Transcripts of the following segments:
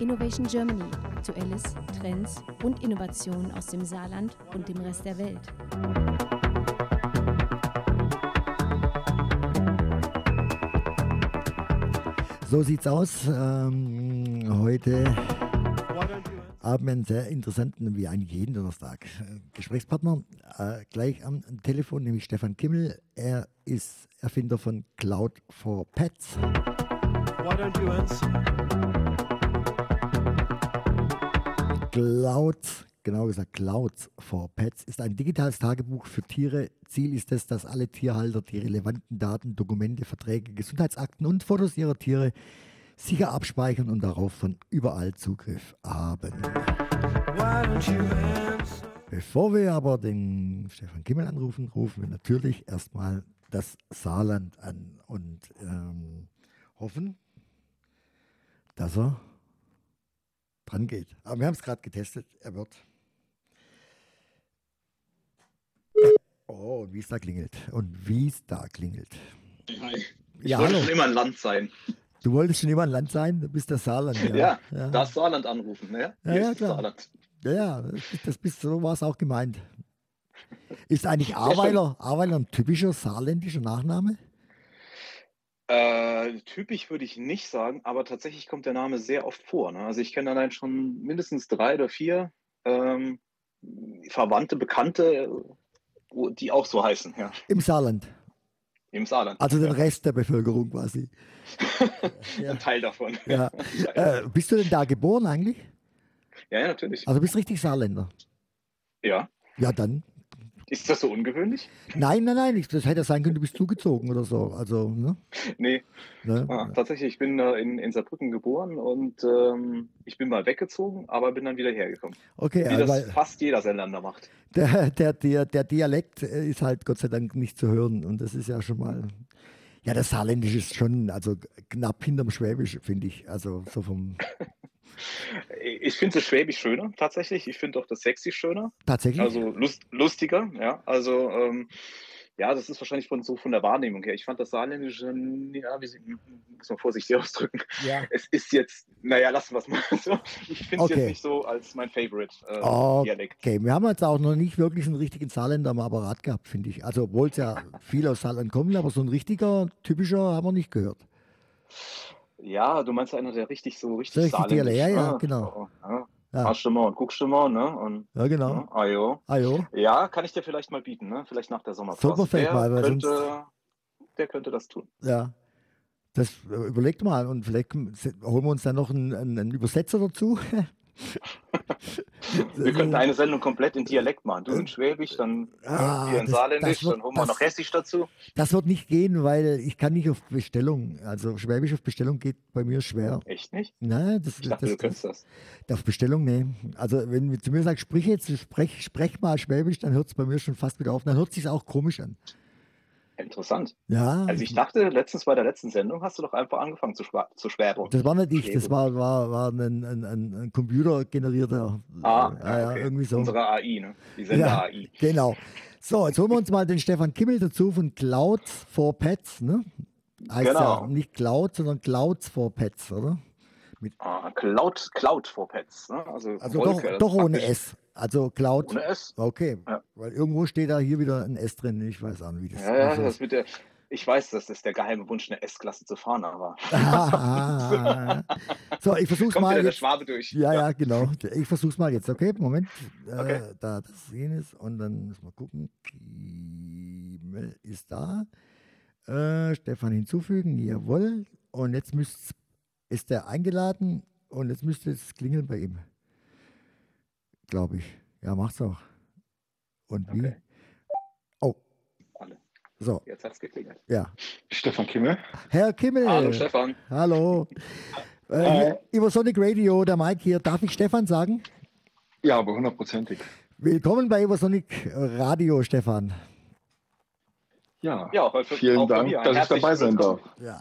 Innovation Germany. Aktuelles, Trends und Innovationen aus dem Saarland und dem Rest der Welt. So sieht's aus. Ähm, heute haben einen sehr interessanten, wie eigentlich jeden Donnerstag, äh, Gesprächspartner äh, gleich am Telefon, nämlich Stefan Kimmel. Er ist Erfinder von Cloud for Pets. Why don't you answer? Cloud, genau gesagt Clouds for Pets, ist ein digitales Tagebuch für Tiere. Ziel ist es, dass alle Tierhalter die relevanten Daten, Dokumente, Verträge, Gesundheitsakten und Fotos ihrer Tiere sicher abspeichern und darauf von überall Zugriff haben. Bevor wir aber den Stefan Kimmel anrufen, rufen wir natürlich erstmal das Saarland an und ähm, hoffen, dass er dran geht. Aber wir haben es gerade getestet. Er wird. Oh, wie es da klingelt. Und wie es da klingelt. Hi. Ich ja, wollte hallo. schon immer ein Land sein. Du wolltest schon immer ein Land sein? Du bist das Saarland. Ja, ja, ja. das Saarland anrufen. Ne? Ja, ja, klar. Saarland. Ja, ja, das bist, so war es auch gemeint. Ist eigentlich Aweiler, Aweiler ein typischer saarländischer Nachname? Äh, typisch würde ich nicht sagen, aber tatsächlich kommt der Name sehr oft vor. Ne? Also ich kenne allein schon mindestens drei oder vier ähm, Verwandte, Bekannte, die auch so heißen. Ja. Im Saarland. Im Saarland. Also den Rest der Bevölkerung quasi. Ein Teil davon. Ja. Äh, bist du denn da geboren eigentlich? Ja, ja, natürlich. Also bist du richtig Saarländer? Ja. Ja, dann ist das so ungewöhnlich? Nein, nein, nein. Das hätte sein können, du bist zugezogen oder so. Also, ne? Nee. Ne? Ah, tatsächlich, ich bin äh, in, in Saarbrücken geboren und ähm, ich bin mal weggezogen, aber bin dann wieder hergekommen. Okay, Wie das fast jeder Saarländer macht. Der, der, der, der Dialekt äh, ist halt Gott sei Dank nicht zu hören und das ist ja schon mal. Ja, das Saarländisch ist schon, also knapp hinterm Schwäbisch, finde ich. Also so vom. Ich finde das Schwäbisch schöner, tatsächlich. Ich finde auch das Sexy schöner. Tatsächlich? Also lust, lustiger, ja. Also, ähm, ja, das ist wahrscheinlich von so von der Wahrnehmung her. Ich fand das Saarländische, ja, wie Sie, muss man vorsichtig ausdrücken. Ja. Es ist jetzt, naja, lassen wir es mal so. Ich finde es okay. jetzt nicht so als mein Favorite äh, okay. Dialekt. Okay, wir haben jetzt auch noch nicht wirklich einen richtigen Saarländer am Apparat gehabt, finde ich. Also, obwohl es ja viel aus Saarland kommen, aber so ein richtiger, typischer haben wir nicht gehört. Ja, du meinst einer, der richtig so richtig, richtig Saarländisch, ja, ja, ne? genau. Ja. Ja. Hast du mal und guckst du mal, ne? Und, ja, genau. Ne? Ajo. Ajo. Ja, kann ich dir vielleicht mal bieten, ne? Vielleicht nach der Sommerpause. Super, vielleicht mal, weil könnte, sonst... der könnte das tun. Ja. Das äh, überlegt mal und vielleicht holen wir uns dann noch einen, einen Übersetzer dazu. wir könnten eine Sendung komplett in Dialekt machen. Du in Schwäbisch, dann ah, wir in das, Saarländisch, das wird, dann holen wir das, noch Hessisch dazu. Das wird nicht gehen, weil ich kann nicht auf Bestellung. Also Schwäbisch auf Bestellung geht bei mir schwer. Echt nicht? Nein, das, ich dachte, das, du könntest das. Auf Bestellung, nee. Also wenn du zu mir sagst, sprich jetzt, sprech, sprech mal Schwäbisch, dann hört es bei mir schon fast wieder auf. Dann hört es sich auch komisch an. Interessant. Ja. Also ich dachte, letztens bei der letzten Sendung hast du doch einfach angefangen zu, zu schwärmen. Das war nicht ich, das war, war, war ein, ein, ein, ein computergenerierter. Ah, äh, ja, okay. irgendwie so. Unsere AI, ne? Die Sender ja, AI. Genau. So, jetzt holen wir uns mal den Stefan Kimmel dazu von Clouds for Pets, ne? Heißt genau. ja nicht Cloud, sondern Clouds for Pets, oder? Mit ah, Cloud, Cloud for Pets, ne? Also, also Wolke, doch, doch ohne S. Also Cloud. Ohne S. Okay. Ja. Weil irgendwo steht da hier wieder ein S drin. Ich weiß auch nicht, wie das Ja, ja das mit der. Ich weiß, das ist der geheime Wunsch, eine S-Klasse zu fahren, aber. so, ich versuch's Kommt mal. Jetzt. der Schwabe durch. Ja, ja, genau. Ich versuch's mal jetzt. Okay, Moment. Äh, okay. Äh, da, das jenes. Und dann müssen wir gucken. Kiemel ist da. Äh, Stefan hinzufügen. Jawohl. Und jetzt müsst, ist er eingeladen. Und jetzt müsste es klingeln bei ihm glaube ich. Ja, macht's auch. Und wie? Okay. Oh. Alle. So. Jetzt hat's geklingelt. Ja. Stefan Kimmel. Herr Kimmel. Hallo, Stefan. Hallo. Äh, über Sonic Radio, der Mike hier. Darf ich Stefan sagen? Ja, aber hundertprozentig. Willkommen bei Übersonic Radio, Stefan. Ja, ja für, vielen Dank, dass ich dabei sein darf. Ja.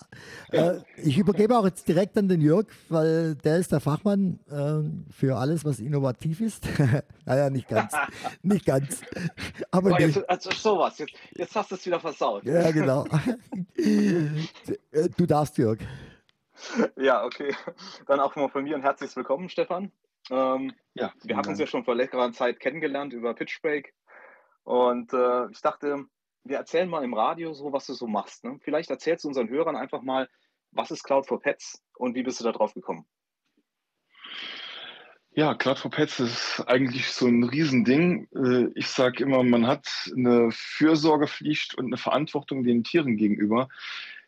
Äh, ich übergebe auch jetzt direkt an den Jörg, weil der ist der Fachmann äh, für alles, was innovativ ist. naja, nicht ganz. nicht ganz. Aber oh, jetzt, also sowas, jetzt, jetzt hast du es wieder versaut. Ja, genau. du darfst, Jörg. Ja, okay. Dann auch mal von mir ein herzliches Willkommen, Stefan. Ähm, ja, wir haben uns ja schon vor längerer Zeit kennengelernt über Pitchbreak. Und äh, ich dachte, wir erzählen mal im Radio so, was du so machst. Ne? Vielleicht erzählst du unseren Hörern einfach mal, was ist Cloud for Pets und wie bist du da drauf gekommen? Ja, Cloud for Pets ist eigentlich so ein Riesending. Äh, ich sage immer, man hat eine Fürsorgepflicht und eine Verantwortung den Tieren gegenüber,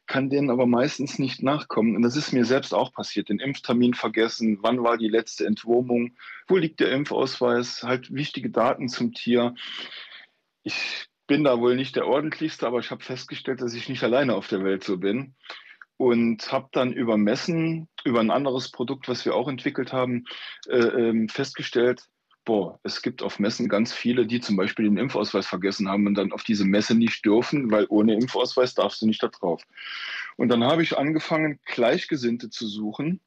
kann denen aber meistens nicht nachkommen. Und das ist mir selbst auch passiert. Den Impftermin vergessen, wann war die letzte Entwurmung, wo liegt der Impfausweis, halt wichtige Daten zum Tier. Ich bin da wohl nicht der ordentlichste, aber ich habe festgestellt, dass ich nicht alleine auf der Welt so bin. Und habe dann über Messen, über ein anderes Produkt, was wir auch entwickelt haben, äh, ähm, festgestellt, boah, es gibt auf Messen ganz viele, die zum Beispiel den Impfausweis vergessen haben und dann auf diese Messe nicht dürfen, weil ohne Impfausweis darfst du nicht da drauf. Und dann habe ich angefangen, Gleichgesinnte zu suchen,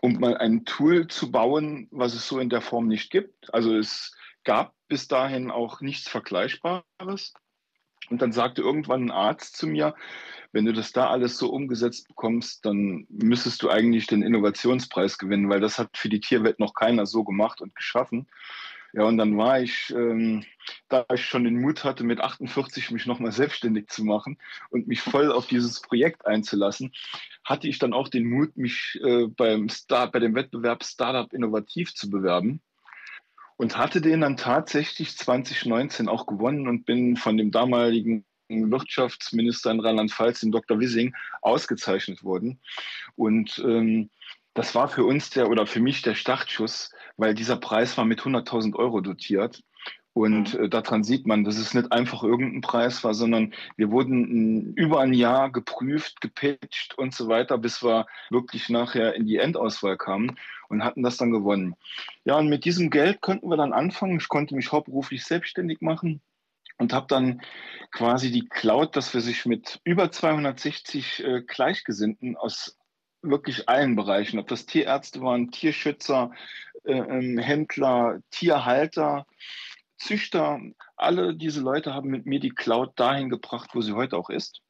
um mal ein Tool zu bauen, was es so in der Form nicht gibt. Also es gab bis dahin auch nichts Vergleichbares. Und dann sagte irgendwann ein Arzt zu mir, wenn du das da alles so umgesetzt bekommst, dann müsstest du eigentlich den Innovationspreis gewinnen, weil das hat für die Tierwelt noch keiner so gemacht und geschaffen. Ja, und dann war ich, ähm, da ich schon den Mut hatte, mit 48 mich nochmal selbstständig zu machen und mich voll auf dieses Projekt einzulassen, hatte ich dann auch den Mut, mich äh, beim Star bei dem Wettbewerb Startup Innovativ zu bewerben und hatte den dann tatsächlich 2019 auch gewonnen und bin von dem damaligen Wirtschaftsminister in Rheinland-Pfalz, dem Dr. Wissing, ausgezeichnet worden. Und ähm, das war für uns der oder für mich der Startschuss, weil dieser Preis war mit 100.000 Euro dotiert. Und mhm. äh, daran sieht man, dass es nicht einfach irgendein Preis war, sondern wir wurden über ein Jahr geprüft, gepitcht und so weiter, bis wir wirklich nachher in die Endauswahl kamen und hatten das dann gewonnen. Ja, und mit diesem Geld konnten wir dann anfangen. Ich konnte mich hauptberuflich selbstständig machen und habe dann quasi die Cloud, dass wir sich mit über 260 äh, Gleichgesinnten aus wirklich allen Bereichen, ob das Tierärzte waren, Tierschützer, äh, ähm, Händler, Tierhalter, Züchter, alle diese Leute haben mit mir die Cloud dahin gebracht, wo sie heute auch ist.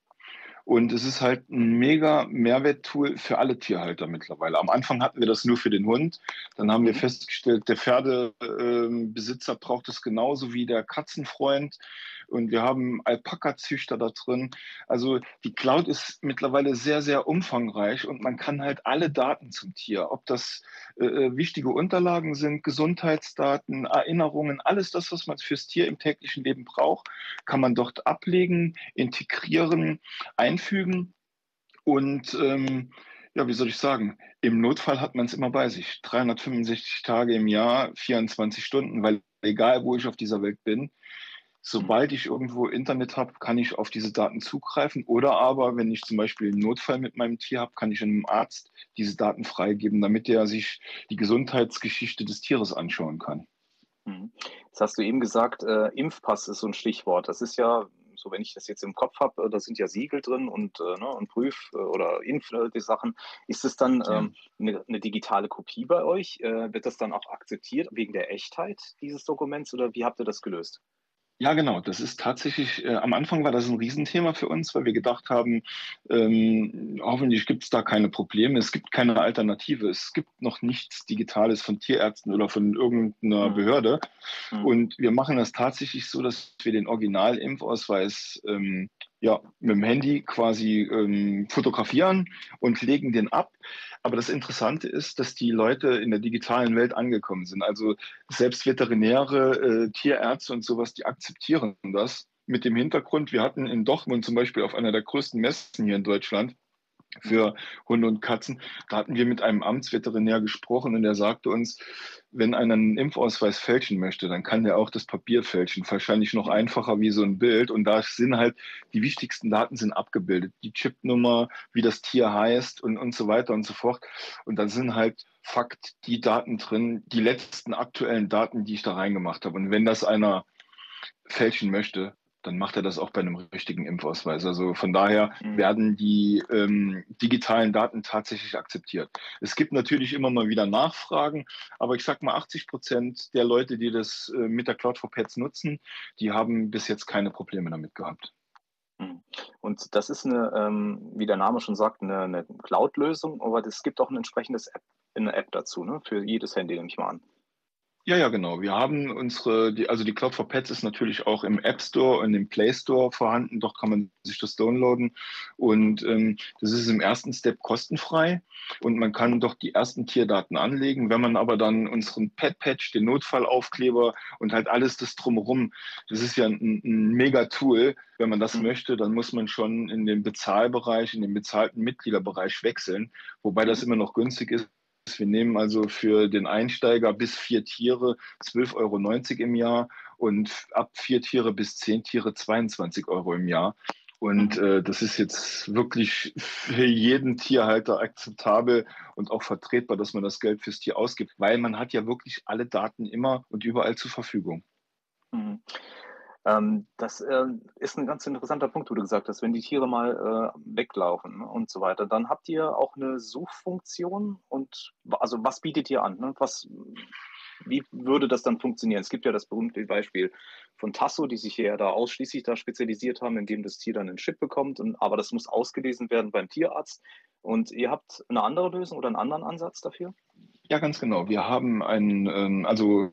Und es ist halt ein mega Mehrwerttool für alle Tierhalter mittlerweile. Am Anfang hatten wir das nur für den Hund. Dann haben wir mhm. festgestellt, der Pferdebesitzer braucht es genauso wie der Katzenfreund und wir haben Alpaka-Züchter da drin. Also die Cloud ist mittlerweile sehr, sehr umfangreich und man kann halt alle Daten zum Tier, ob das äh, äh, wichtige Unterlagen sind, Gesundheitsdaten, Erinnerungen, alles das, was man fürs Tier im täglichen Leben braucht, kann man dort ablegen, integrieren, einfügen und ähm, ja, wie soll ich sagen, im Notfall hat man es immer bei sich. 365 Tage im Jahr, 24 Stunden, weil egal wo ich auf dieser Welt bin, Sobald ich irgendwo Internet habe, kann ich auf diese Daten zugreifen. Oder aber, wenn ich zum Beispiel einen Notfall mit meinem Tier habe, kann ich einem Arzt diese Daten freigeben, damit er sich die Gesundheitsgeschichte des Tieres anschauen kann. Mhm. Jetzt hast du eben gesagt, äh, Impfpass ist so ein Stichwort. Das ist ja, so wenn ich das jetzt im Kopf habe, äh, da sind ja Siegel drin und, äh, ne, und Prüf- äh, oder Impf äh. Ist es dann ähm, eine, eine, digitale Kopie bei euch? Äh, wird das dann auch akzeptiert wegen der Echtheit dieses Dokuments oder wie habt ihr das gelöst? Ja, genau. Das ist tatsächlich, äh, am Anfang war das ein Riesenthema für uns, weil wir gedacht haben, ähm, hoffentlich gibt es da keine Probleme. Es gibt keine Alternative. Es gibt noch nichts Digitales von Tierärzten oder von irgendeiner mhm. Behörde. Mhm. Und wir machen das tatsächlich so, dass wir den Original-Impfausweis ähm, ja, mit dem Handy quasi ähm, fotografieren und legen den ab. Aber das Interessante ist, dass die Leute in der digitalen Welt angekommen sind. Also selbst Veterinäre, äh, Tierärzte und sowas, die akzeptieren das. Mit dem Hintergrund, wir hatten in Dortmund zum Beispiel auf einer der größten Messen hier in Deutschland für Hunde und Katzen. Da hatten wir mit einem Amtsveterinär gesprochen und er sagte uns, wenn einer einen Impfausweis fälschen möchte, dann kann der auch das Papier fälschen. Wahrscheinlich noch einfacher wie so ein Bild. Und da sind halt die wichtigsten Daten sind abgebildet. Die Chipnummer, wie das Tier heißt und, und so weiter und so fort. Und da sind halt Fakt die Daten drin, die letzten aktuellen Daten, die ich da reingemacht habe. Und wenn das einer fälschen möchte, dann macht er das auch bei einem richtigen Impfausweis. Also von daher mhm. werden die ähm, digitalen Daten tatsächlich akzeptiert. Es gibt natürlich immer mal wieder Nachfragen, aber ich sage mal, 80 Prozent der Leute, die das äh, mit der Cloud for Pets nutzen, die haben bis jetzt keine Probleme damit gehabt. Mhm. Und das ist eine, ähm, wie der Name schon sagt, eine, eine Cloud-Lösung, aber es gibt auch ein entsprechendes App, eine App dazu, ne? für jedes Handy, nehme ich mal an. Ja, ja, genau. Wir haben unsere, die, also die Cloud for Pets ist natürlich auch im App Store und im Play Store vorhanden. Doch kann man sich das downloaden. Und ähm, das ist im ersten Step kostenfrei. Und man kann doch die ersten Tierdaten anlegen. Wenn man aber dann unseren Pet Patch, den Notfallaufkleber und halt alles das drumherum, das ist ja ein, ein mega Tool. Wenn man das mhm. möchte, dann muss man schon in den Bezahlbereich, in den bezahlten Mitgliederbereich wechseln. Wobei das mhm. immer noch günstig ist wir nehmen also für den Einsteiger bis vier Tiere 12,90 Euro im Jahr und ab vier Tiere bis zehn Tiere 22 Euro im Jahr. Und mhm. äh, das ist jetzt wirklich für jeden Tierhalter akzeptabel und auch vertretbar, dass man das Geld fürs Tier ausgibt, weil man hat ja wirklich alle Daten immer und überall zur Verfügung. Mhm. Ähm, das äh, ist ein ganz interessanter Punkt, wo du gesagt hast, wenn die Tiere mal äh, weglaufen und so weiter, dann habt ihr auch eine Suchfunktion und also was bietet ihr an? Ne? Was, wie würde das dann funktionieren? Es gibt ja das berühmte Beispiel von Tasso, die sich ja da ausschließlich da spezialisiert haben, indem das Tier dann einen Chip bekommt, und, aber das muss ausgelesen werden beim Tierarzt. Und ihr habt eine andere Lösung oder einen anderen Ansatz dafür? Ja, ganz genau. Wir haben einen, ähm, also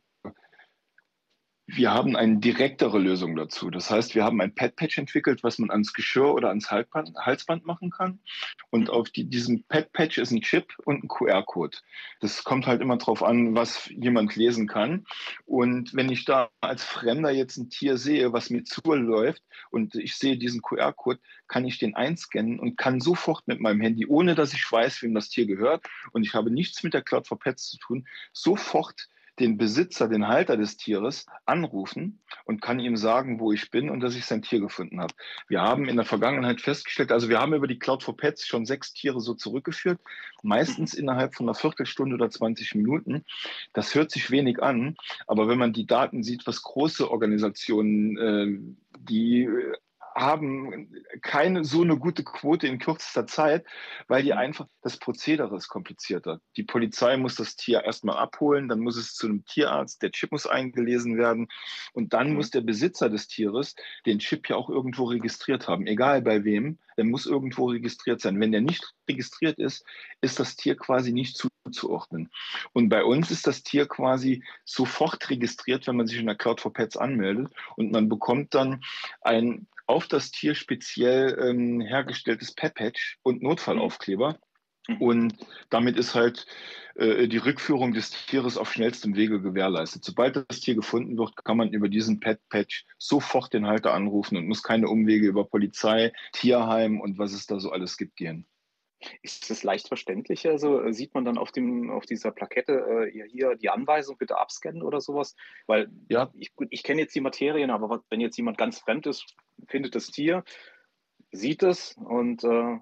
wir haben eine direktere Lösung dazu. Das heißt, wir haben ein Pad-Patch entwickelt, was man ans Geschirr oder ans Halsband machen kann. Und auf die, diesem Pad-Patch ist ein Chip und ein QR-Code. Das kommt halt immer darauf an, was jemand lesen kann. Und wenn ich da als Fremder jetzt ein Tier sehe, was mir zuläuft und ich sehe diesen QR-Code, kann ich den einscannen und kann sofort mit meinem Handy, ohne dass ich weiß, wem das Tier gehört und ich habe nichts mit der Cloud for Pets zu tun, sofort den Besitzer, den Halter des Tieres anrufen und kann ihm sagen, wo ich bin und dass ich sein Tier gefunden habe. Wir haben in der Vergangenheit festgestellt, also wir haben über die Cloud for Pets schon sechs Tiere so zurückgeführt, meistens innerhalb von einer Viertelstunde oder 20 Minuten. Das hört sich wenig an, aber wenn man die Daten sieht, was große Organisationen, äh, die haben keine so eine gute Quote in kürzester Zeit, weil die mhm. einfach das Prozedere ist komplizierter. Die Polizei muss das Tier erstmal abholen, dann muss es zu einem Tierarzt, der Chip muss eingelesen werden und dann mhm. muss der Besitzer des Tieres den Chip ja auch irgendwo registriert haben, egal bei wem, der muss irgendwo registriert sein. Wenn der nicht registriert ist, ist das Tier quasi nicht zuzuordnen. Und bei uns ist das Tier quasi sofort registriert, wenn man sich in der Cloud for Pets anmeldet und man bekommt dann ein auf das Tier speziell ähm, hergestelltes Pet-Patch und Notfallaufkleber. Mhm. Und damit ist halt äh, die Rückführung des Tieres auf schnellstem Wege gewährleistet. Sobald das Tier gefunden wird, kann man über diesen Pet-Patch sofort den Halter anrufen und muss keine Umwege über Polizei, Tierheim und was es da so alles gibt gehen. Ist das leicht verständlich? Also äh, sieht man dann auf, dem, auf dieser Plakette äh, hier die Anweisung, bitte abscannen oder sowas? Weil ja. ich, ich kenne jetzt die Materien, aber wenn jetzt jemand ganz fremd ist, findet das Tier, sieht es und äh,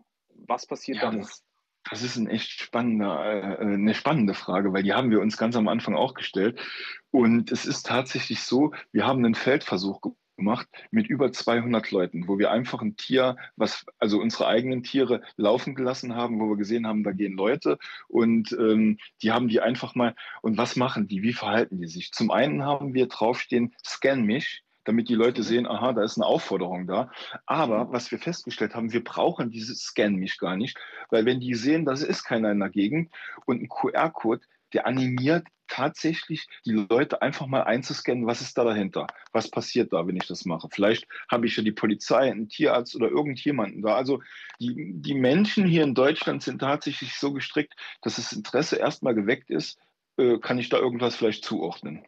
was passiert ja, dann? Das, das ist ein echt spannender, äh, eine spannende Frage, weil die haben wir uns ganz am Anfang auch gestellt. Und es ist tatsächlich so, wir haben einen Feldversuch gemacht mit über 200 Leuten, wo wir einfach ein Tier, was also unsere eigenen Tiere laufen gelassen haben, wo wir gesehen haben, da gehen Leute und ähm, die haben die einfach mal und was machen die? Wie verhalten die sich? Zum einen haben wir draufstehen, scan mich damit die Leute sehen, aha, da ist eine Aufforderung da. Aber was wir festgestellt haben, wir brauchen dieses Scan mich gar nicht, weil wenn die sehen, da ist keiner in der Gegend und ein QR-Code, der animiert tatsächlich die Leute einfach mal einzuscannen, was ist da dahinter? Was passiert da, wenn ich das mache? Vielleicht habe ich ja die Polizei, einen Tierarzt oder irgendjemanden da. Also die, die Menschen hier in Deutschland sind tatsächlich so gestrickt, dass das Interesse erstmal geweckt ist, äh, kann ich da irgendwas vielleicht zuordnen.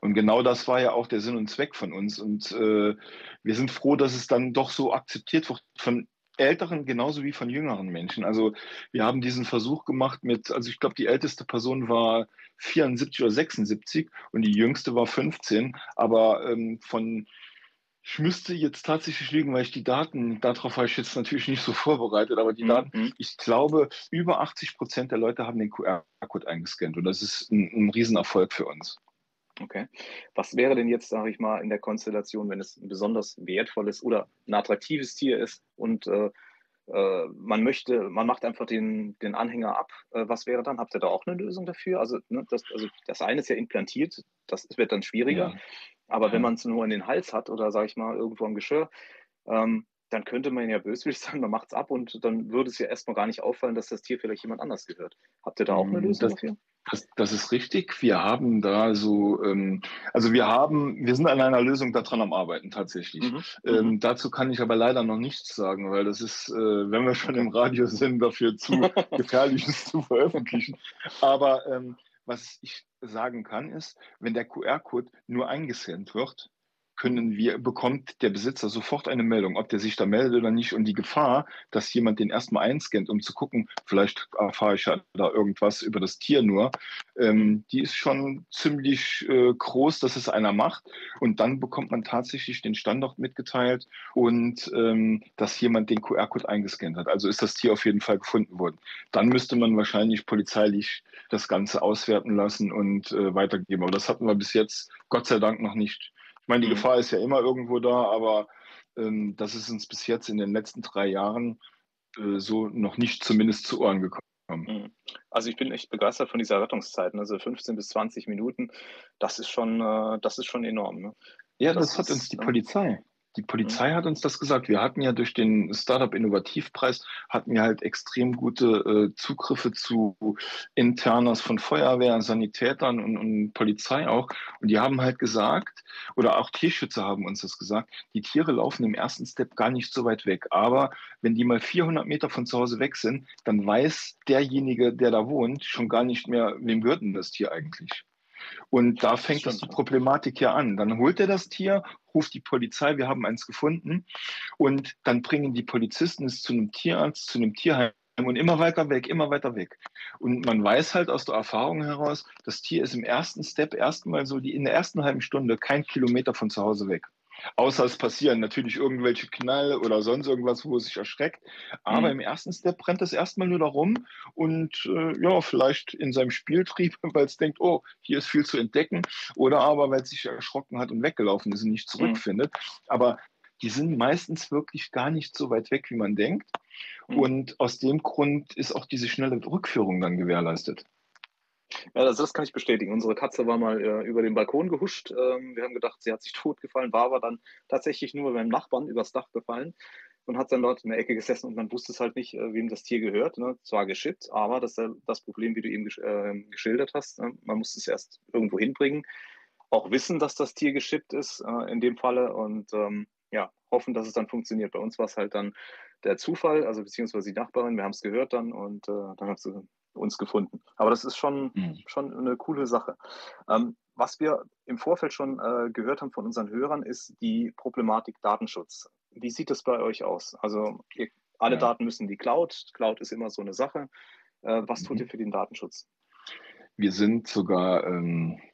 Und genau das war ja auch der Sinn und Zweck von uns. Und äh, wir sind froh, dass es dann doch so akzeptiert wird von älteren genauso wie von jüngeren Menschen. Also wir haben diesen Versuch gemacht mit, also ich glaube, die älteste Person war 74 oder 76 und die jüngste war 15. Aber ähm, von, ich müsste jetzt tatsächlich lügen, weil ich die Daten, darauf war ich jetzt natürlich nicht so vorbereitet, aber die mhm. Daten, ich glaube, über 80 Prozent der Leute haben den QR-Code eingescannt und das ist ein, ein Riesenerfolg für uns. Okay. Was wäre denn jetzt, sage ich mal, in der Konstellation, wenn es ein besonders wertvolles oder ein attraktives Tier ist und äh, äh, man möchte, man macht einfach den, den Anhänger ab. Äh, was wäre dann? Habt ihr da auch eine Lösung dafür? Also, ne, das, also das eine ist ja implantiert, das wird dann schwieriger. Ja. Aber ja. wenn man es nur in den Hals hat oder sage ich mal irgendwo am Geschirr, ähm, dann könnte man ja böswillig sagen, man macht es ab und dann würde es ja erstmal gar nicht auffallen, dass das Tier vielleicht jemand anders gehört. Habt ihr da auch eine hm, Lösung das, dafür? Das, das, ist richtig. Wir haben da so, ähm, also wir haben, wir sind an einer Lösung daran am Arbeiten tatsächlich. Mhm. Ähm, mhm. dazu kann ich aber leider noch nichts sagen, weil das ist, äh, wenn wir schon im Radio sind, dafür zu gefährlich ist zu veröffentlichen. Aber ähm, was ich sagen kann, ist, wenn der QR-Code nur eingescannt wird, können wir, bekommt der Besitzer sofort eine Meldung, ob der sich da meldet oder nicht. Und die Gefahr, dass jemand den erstmal einscannt, um zu gucken, vielleicht erfahre ich ja da irgendwas über das Tier nur, ähm, die ist schon ziemlich äh, groß, dass es einer macht. Und dann bekommt man tatsächlich den Standort mitgeteilt und ähm, dass jemand den QR-Code eingescannt hat. Also ist das Tier auf jeden Fall gefunden worden. Dann müsste man wahrscheinlich polizeilich das Ganze auswerten lassen und äh, weitergeben. Aber das hatten wir bis jetzt Gott sei Dank noch nicht. Ich meine, die mhm. Gefahr ist ja immer irgendwo da, aber ähm, das ist uns bis jetzt in den letzten drei Jahren äh, so noch nicht zumindest zu Ohren gekommen. Mhm. Also ich bin echt begeistert von dieser Rettungszeit. Also 15 bis 20 Minuten, das ist schon, äh, das ist schon enorm. Ne? Ja, das, das hat ist, uns die ne? Polizei die Polizei mhm. hat uns das gesagt. Wir hatten ja durch den Startup Innovativpreis hatten wir halt extrem gute äh, Zugriffe zu Internas von Feuerwehr, Sanitätern und, und, Polizei auch. Und die haben halt gesagt, oder auch Tierschützer haben uns das gesagt, die Tiere laufen im ersten Step gar nicht so weit weg. Aber wenn die mal 400 Meter von zu Hause weg sind, dann weiß derjenige, der da wohnt, schon gar nicht mehr, wem gehört denn das Tier eigentlich. Und da fängt das die Problematik ja an. Dann holt er das Tier, ruft die Polizei, wir haben eins gefunden. Und dann bringen die Polizisten es zu einem Tierarzt, zu einem Tierheim und immer weiter weg, immer weiter weg. Und man weiß halt aus der Erfahrung heraus, das Tier ist im ersten Step erstmal so die in der ersten halben Stunde kein Kilometer von zu Hause weg. Außer es passieren natürlich irgendwelche Knall oder sonst irgendwas, wo es sich erschreckt. Aber mhm. im ersten Step brennt es erstmal nur darum und äh, ja, vielleicht in seinem Spieltrieb, weil es denkt, oh, hier ist viel zu entdecken. Oder aber, weil es sich erschrocken hat und weggelaufen ist und nicht mhm. zurückfindet. Mhm. Aber die sind meistens wirklich gar nicht so weit weg, wie man denkt. Mhm. Und aus dem Grund ist auch diese schnelle Rückführung dann gewährleistet. Ja, also das kann ich bestätigen. Unsere Katze war mal äh, über den Balkon gehuscht. Ähm, wir haben gedacht, sie hat sich totgefallen, war aber dann tatsächlich nur beim Nachbarn übers Dach gefallen und hat dann dort in der Ecke gesessen und man wusste es halt nicht, äh, wem das Tier gehört. Ne? Zwar geschippt, aber das ist das Problem, wie du eben gesch äh, geschildert hast. Ne? Man musste es erst irgendwo hinbringen, auch wissen, dass das Tier geschippt ist äh, in dem Falle und ähm, ja, hoffen, dass es dann funktioniert. Bei uns war es halt dann der Zufall, also beziehungsweise die Nachbarin, wir haben es gehört dann und äh, dann hat sie uns gefunden. Aber das ist schon, mhm. schon eine coole Sache. Ähm, was wir im Vorfeld schon äh, gehört haben von unseren Hörern, ist die Problematik Datenschutz. Wie sieht das bei euch aus? Also ihr, alle ja. Daten müssen in die Cloud. Cloud ist immer so eine Sache. Äh, was tut mhm. ihr für den Datenschutz? Wir sind sogar ähm, äh,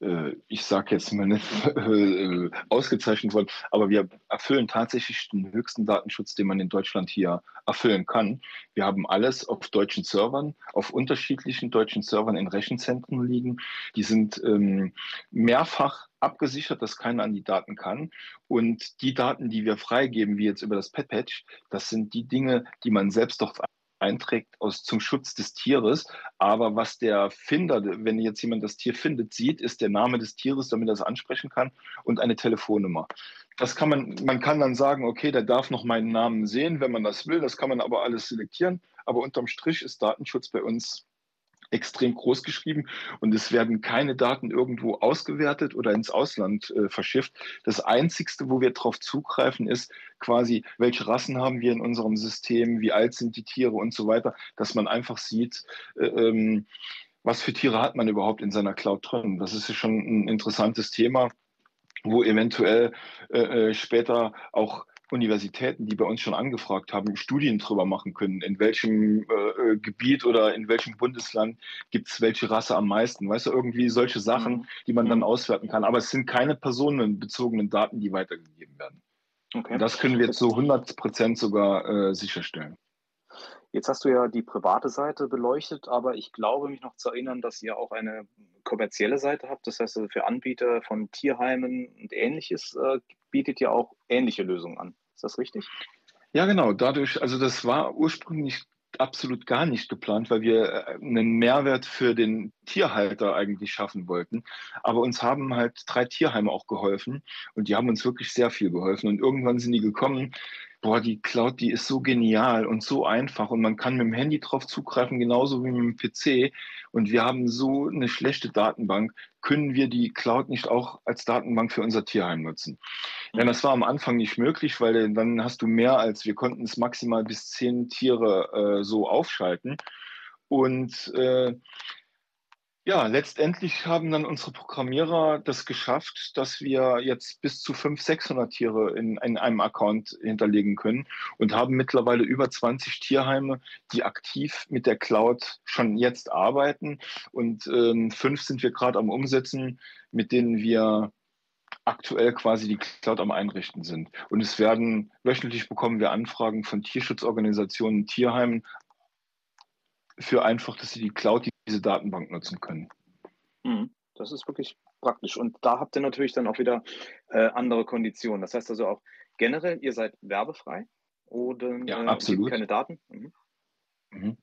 ich sage jetzt mal nicht äh, ausgezeichnet worden, aber wir erfüllen tatsächlich den höchsten Datenschutz, den man in Deutschland hier erfüllen kann. Wir haben alles auf deutschen Servern, auf unterschiedlichen deutschen Servern in Rechenzentren liegen. Die sind ähm, mehrfach abgesichert, dass keiner an die Daten kann. Und die Daten, die wir freigeben, wie jetzt über das PetPatch, das sind die Dinge, die man selbst doch einträgt aus, zum Schutz des Tieres. Aber was der Finder, wenn jetzt jemand das Tier findet, sieht, ist der Name des Tieres, damit er es ansprechen kann und eine Telefonnummer. Das kann man, man kann dann sagen, okay, der darf noch meinen Namen sehen, wenn man das will. Das kann man aber alles selektieren. Aber unterm Strich ist Datenschutz bei uns extrem groß geschrieben und es werden keine Daten irgendwo ausgewertet oder ins Ausland äh, verschifft. Das Einzigste, wo wir darauf zugreifen, ist quasi, welche Rassen haben wir in unserem System, wie alt sind die Tiere und so weiter, dass man einfach sieht, äh, ähm, was für Tiere hat man überhaupt in seiner Cloud drin. Das ist schon ein interessantes Thema wo eventuell äh, äh später auch Universitäten, die bei uns schon angefragt haben, Studien drüber machen können, in welchem äh, äh Gebiet oder in welchem Bundesland gibt es welche Rasse am meisten. Weißt du, irgendwie solche Sachen, mhm. die man dann mhm. auswerten kann. Aber es sind keine personenbezogenen Daten, die weitergegeben werden. Okay. Und das können wir jetzt so 100 Prozent sogar äh, sicherstellen. Jetzt hast du ja die private Seite beleuchtet, aber ich glaube mich noch zu erinnern, dass ihr auch eine kommerzielle Seite habt. Das heißt, also für Anbieter von Tierheimen und ähnliches äh, bietet ihr auch ähnliche Lösungen an. Ist das richtig? Ja, genau. Dadurch, also das war ursprünglich absolut gar nicht geplant, weil wir äh, einen Mehrwert für den Tierhalter eigentlich schaffen wollten. Aber uns haben halt drei Tierheime auch geholfen und die haben uns wirklich sehr viel geholfen. Und irgendwann sind die gekommen, boah, die Cloud, die ist so genial und so einfach und man kann mit dem Handy drauf zugreifen, genauso wie mit dem PC. Und wir haben so eine schlechte Datenbank, können wir die Cloud nicht auch als Datenbank für unser Tierheim nutzen? Ja, das war am Anfang nicht möglich, weil dann hast du mehr als, wir konnten es maximal bis zehn Tiere äh, so aufschalten. Und äh, ja, letztendlich haben dann unsere Programmierer das geschafft, dass wir jetzt bis zu 500, 600 Tiere in, in, einem Account hinterlegen können und haben mittlerweile über 20 Tierheime, die aktiv mit der Cloud schon jetzt arbeiten. Und ähm, fünf sind wir gerade am Umsetzen, mit denen wir aktuell quasi die Cloud am Einrichten sind. Und es werden wöchentlich bekommen wir Anfragen von Tierschutzorganisationen, Tierheimen, für einfach, dass sie die Cloud, diese Datenbank nutzen können. Mhm. Das ist wirklich praktisch. Und da habt ihr natürlich dann auch wieder äh, andere Konditionen. Das heißt also auch generell, ihr seid werbefrei oder ja, äh, absolut. keine Daten? Mhm. Mhm.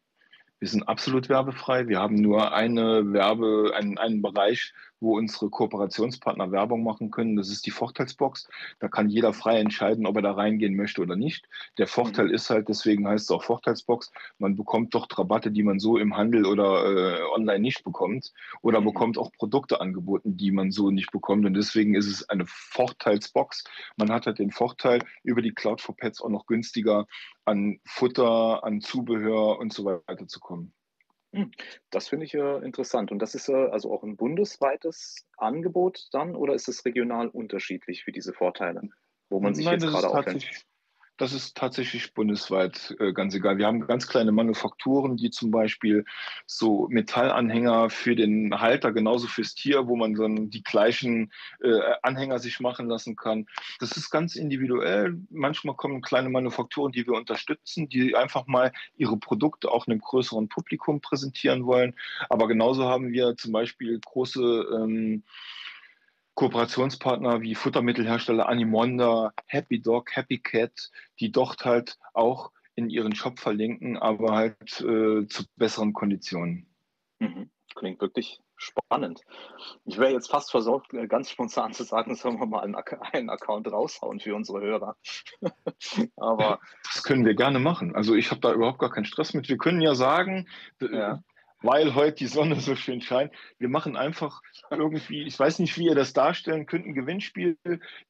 Wir sind absolut werbefrei. Wir haben nur eine Werbe, einen, einen Bereich, wo unsere Kooperationspartner Werbung machen können. Das ist die Vorteilsbox. Da kann jeder frei entscheiden, ob er da reingehen möchte oder nicht. Der Vorteil mhm. ist halt, deswegen heißt es auch Vorteilsbox, man bekommt dort Rabatte, die man so im Handel oder äh, online nicht bekommt. Oder mhm. bekommt auch Produkte angeboten, die man so nicht bekommt. Und deswegen ist es eine Vorteilsbox. Man hat halt den Vorteil, über die Cloud for Pets auch noch günstiger an Futter, an Zubehör und so weiter zu kommen. Hm, das finde ich äh, interessant. Und das ist äh, also auch ein bundesweites Angebot dann oder ist es regional unterschiedlich für diese Vorteile, wo man sich Nein, jetzt gerade aufhält? Das ist tatsächlich bundesweit äh, ganz egal. Wir haben ganz kleine Manufakturen, die zum Beispiel so Metallanhänger für den Halter, genauso fürs Tier, wo man dann die gleichen äh, Anhänger sich machen lassen kann. Das ist ganz individuell. Manchmal kommen kleine Manufakturen, die wir unterstützen, die einfach mal ihre Produkte auch einem größeren Publikum präsentieren wollen. Aber genauso haben wir zum Beispiel große ähm, Kooperationspartner wie Futtermittelhersteller Animonda, Happy Dog, Happy Cat, die dort halt auch in ihren Shop verlinken, aber halt äh, zu besseren Konditionen. Mhm. Klingt wirklich spannend. Ich wäre jetzt fast versorgt, äh, ganz spontan zu sagen, sollen wir mal einen, einen Account raushauen für unsere Hörer. aber das können wir gerne machen. Also ich habe da überhaupt gar keinen Stress mit. Wir können ja sagen, ja weil heute die Sonne so schön scheint. Wir machen einfach irgendwie, ich weiß nicht, wie ihr das darstellen könnt, ein Gewinnspiel.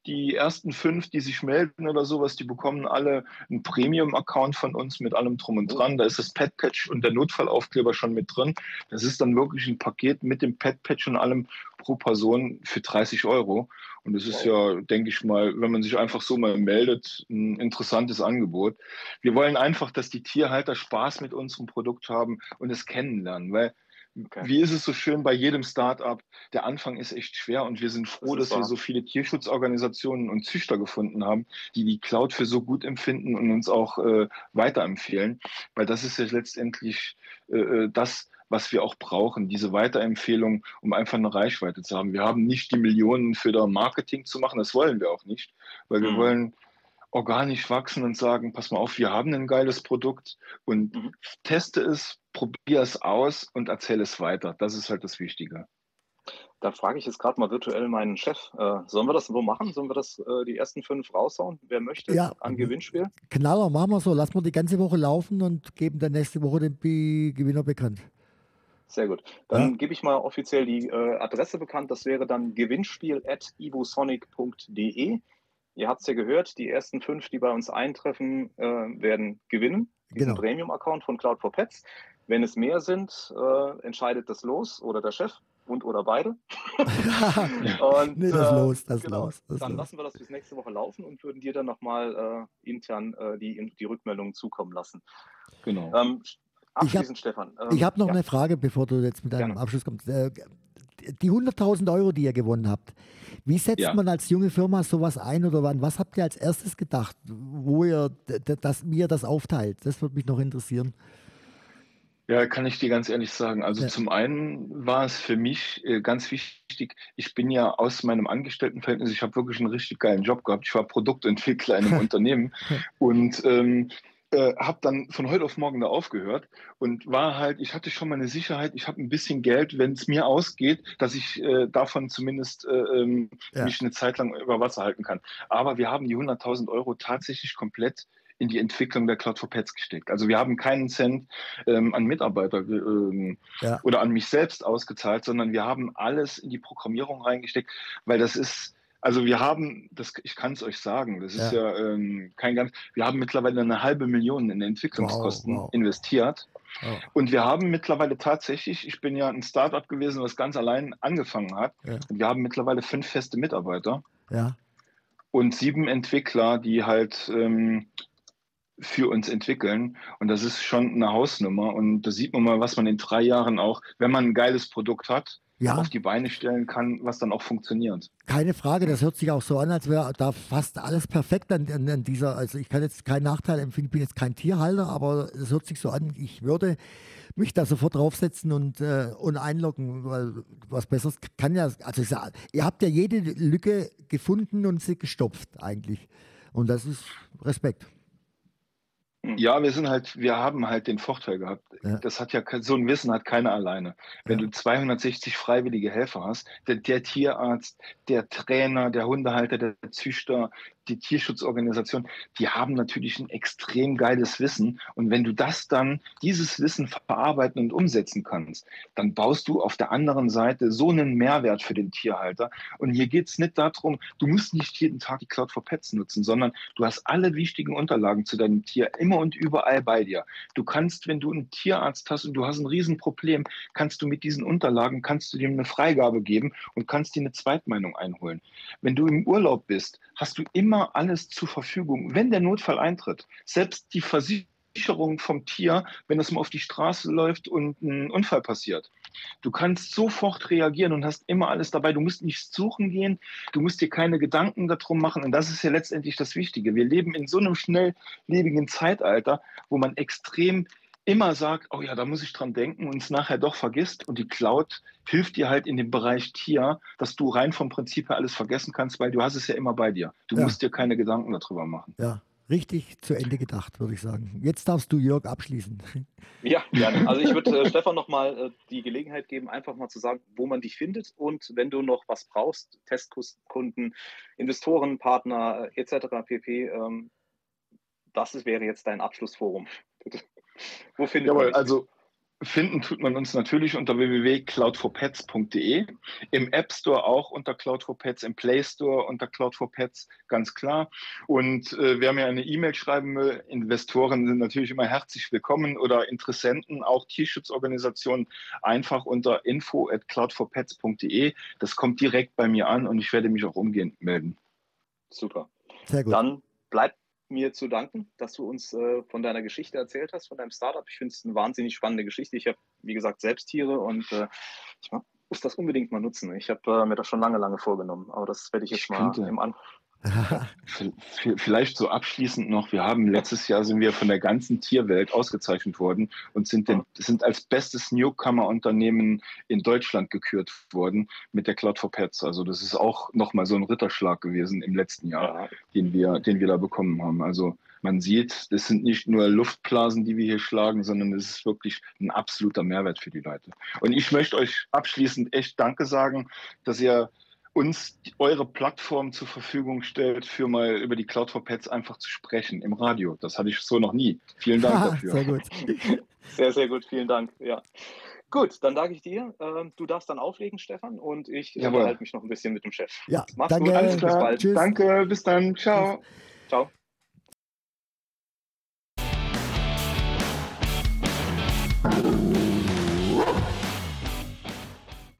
Die ersten fünf, die sich melden oder sowas, die bekommen alle einen Premium-Account von uns mit allem drum und dran. Da ist das Pad-Patch und der Notfallaufkleber schon mit drin. Das ist dann wirklich ein Paket mit dem Pad-Patch und allem pro Person für 30 Euro. Und das ist ja, denke ich mal, wenn man sich einfach so mal meldet, ein interessantes Angebot. Wir wollen einfach, dass die Tierhalter Spaß mit unserem Produkt haben und es kennenlernen, weil Okay. Wie ist es so schön bei jedem Startup? Der Anfang ist echt schwer und wir sind froh, das dass wahr. wir so viele Tierschutzorganisationen und Züchter gefunden haben, die die Cloud für so gut empfinden und uns auch äh, weiterempfehlen, weil das ist ja letztendlich äh, äh das, was wir auch brauchen, diese Weiterempfehlung, um einfach eine Reichweite zu haben. Wir haben nicht die Millionen für das Marketing zu machen, das wollen wir auch nicht, weil wir mhm. wollen organisch wachsen und sagen, pass mal auf, wir haben ein geiles Produkt und mhm. teste es, probiere es aus und erzähle es weiter. Das ist halt das Wichtige. Da frage ich jetzt gerade mal virtuell meinen Chef. Äh, sollen wir das so machen? Sollen wir das äh, die ersten fünf raushauen? Wer möchte ja, an Gewinnspiel? Knaller, machen wir so. Lassen wir die ganze Woche laufen und geben dann nächste Woche den Gewinner bekannt. Sehr gut. Dann ja. gebe ich mal offiziell die äh, Adresse bekannt. Das wäre dann gewinnspiel.ivosonic.de. Ihr habt es ja gehört, die ersten fünf, die bei uns eintreffen, äh, werden gewinnen. Diesen genau. Premium-Account von Cloud for Pets. Wenn es mehr sind, äh, entscheidet das Los oder der Chef und oder beide. und, nee, das äh, los, das genau, los. Das dann los. lassen wir das bis nächste Woche laufen und würden dir dann nochmal äh, intern äh, die, die Rückmeldungen zukommen lassen. Genau. Ähm, Abschließend, ich hab, Stefan. Ähm, ich habe noch ja. eine Frage, bevor du jetzt mit deinem Gerne. Abschluss kommst. Äh, die 100.000 Euro, die ihr gewonnen habt, wie setzt ja. man als junge Firma sowas ein oder wann? Was habt ihr als erstes gedacht, wo ihr das, ihr das aufteilt? Das würde mich noch interessieren. Ja, kann ich dir ganz ehrlich sagen. Also ja. zum einen war es für mich äh, ganz wichtig, ich bin ja aus meinem Angestelltenverhältnis, ich habe wirklich einen richtig geilen Job gehabt. Ich war Produktentwickler in einem Unternehmen und ähm, äh, habe dann von heute auf morgen da aufgehört und war halt, ich hatte schon mal eine Sicherheit, ich habe ein bisschen Geld, wenn es mir ausgeht, dass ich äh, davon zumindest äh, ähm, ja. mich eine Zeit lang über Wasser halten kann. Aber wir haben die 100.000 Euro tatsächlich komplett in die Entwicklung der Cloud for Pets gesteckt. Also wir haben keinen Cent ähm, an Mitarbeiter ähm, ja. oder an mich selbst ausgezahlt, sondern wir haben alles in die Programmierung reingesteckt, weil das ist, also wir haben, das, ich kann es euch sagen, das ist ja, ja ähm, kein ganz, wir haben mittlerweile eine halbe Million in Entwicklungskosten wow, wow. investiert. Oh. Und wir haben mittlerweile tatsächlich, ich bin ja ein Startup gewesen, was ganz allein angefangen hat. Ja. Und wir haben mittlerweile fünf feste Mitarbeiter. Ja. Und sieben Entwickler, die halt ähm, für uns entwickeln. Und das ist schon eine Hausnummer. Und da sieht man mal, was man in drei Jahren auch, wenn man ein geiles Produkt hat, ja. auf die Beine stellen kann, was dann auch funktioniert. Keine Frage, das hört sich auch so an, als wäre da fast alles perfekt an, an, an, dieser, also ich kann jetzt keinen Nachteil empfinden, ich bin jetzt kein Tierhalter, aber es hört sich so an, ich würde mich da sofort draufsetzen und, äh, und einloggen, weil was Besseres kann ja, also ich sag, ihr habt ja jede Lücke gefunden und sie gestopft eigentlich. Und das ist Respekt. Hm. Ja, wir sind halt, wir haben halt den Vorteil gehabt. Ja. Das hat ja so ein Wissen hat keiner alleine. Wenn ja. du 260 freiwillige Helfer hast, der, der, Tierarzt, der Trainer, der Hundehalter, der Züchter, die Tierschutzorganisation, die haben natürlich ein extrem geiles Wissen. Und wenn du das dann, dieses Wissen verarbeiten und umsetzen kannst, dann baust du auf der anderen Seite so einen Mehrwert für den Tierhalter. Und hier geht es nicht darum, du musst nicht jeden Tag die Cloud for Pets nutzen, sondern du hast alle wichtigen Unterlagen zu deinem Tier immer und überall bei dir. Du kannst, wenn du einen Tierarzt hast und du hast ein Riesenproblem, kannst du mit diesen Unterlagen, kannst du dem eine Freigabe geben und kannst dir eine Zweitmeinung einholen. Wenn du im Urlaub bist, hast du immer alles zur Verfügung, wenn der Notfall eintritt. Selbst die Versicherung vom Tier, wenn es mal auf die Straße läuft und ein Unfall passiert. Du kannst sofort reagieren und hast immer alles dabei. Du musst nicht suchen gehen, du musst dir keine Gedanken darum machen. Und das ist ja letztendlich das Wichtige. Wir leben in so einem schnelllebigen Zeitalter, wo man extrem immer sagt, oh ja, da muss ich dran denken und es nachher doch vergisst. Und die Cloud hilft dir halt in dem Bereich Tier, dass du rein vom Prinzip her alles vergessen kannst, weil du hast es ja immer bei dir. Du ja. musst dir keine Gedanken darüber machen. Ja, richtig zu Ende gedacht, würde ich sagen. Jetzt darfst du, Jörg, abschließen. Ja, gerne. Also ich würde äh, Stefan nochmal äh, die Gelegenheit geben, einfach mal zu sagen, wo man dich findet und wenn du noch was brauchst, Testkunden, Investoren, Partner äh, etc. pp. Ähm, das wäre jetzt dein Abschlussforum. Bitte. Wo findet Jawohl, man also finden tut man uns natürlich unter www.cloud4pets.de, im App Store auch unter Cloud4Pets, im Play Store unter Cloud4Pets, ganz klar. Und äh, wer mir eine E-Mail schreiben will, Investoren sind natürlich immer herzlich willkommen oder Interessenten, auch Tierschutzorganisationen, einfach unter info at cloud4pets.de. Das kommt direkt bei mir an und ich werde mich auch umgehend melden. Super. Sehr gut. Dann bleibt mir zu danken, dass du uns äh, von deiner Geschichte erzählt hast, von deinem Startup. Ich finde es eine wahnsinnig spannende Geschichte. Ich habe, wie gesagt, selbst Tiere und äh, ich muss das unbedingt mal nutzen. Ich habe äh, mir das schon lange, lange vorgenommen, aber das werde ich jetzt ich mal im An Vielleicht so abschließend noch, wir haben letztes Jahr sind wir von der ganzen Tierwelt ausgezeichnet worden und sind, den, sind als bestes Newcomer-Unternehmen in Deutschland gekürt worden mit der Cloud for Pets. Also das ist auch nochmal so ein Ritterschlag gewesen im letzten Jahr, den wir, den wir da bekommen haben. Also man sieht, das sind nicht nur Luftblasen, die wir hier schlagen, sondern es ist wirklich ein absoluter Mehrwert für die Leute. Und ich möchte euch abschließend echt Danke sagen, dass ihr uns eure Plattform zur Verfügung stellt, für mal über die Cloud for Pets einfach zu sprechen im Radio. Das hatte ich so noch nie. Vielen Dank dafür. Sehr gut. Sehr, sehr gut. Vielen Dank. Ja. Gut, dann danke ich dir. Ähm, du darfst dann auflegen, Stefan, und ich unterhalte mich noch ein bisschen mit dem Chef. Ja, Mach's danke. Gut. Alles klar. Bis bald. Danke, bis dann. Ciao. Ciao.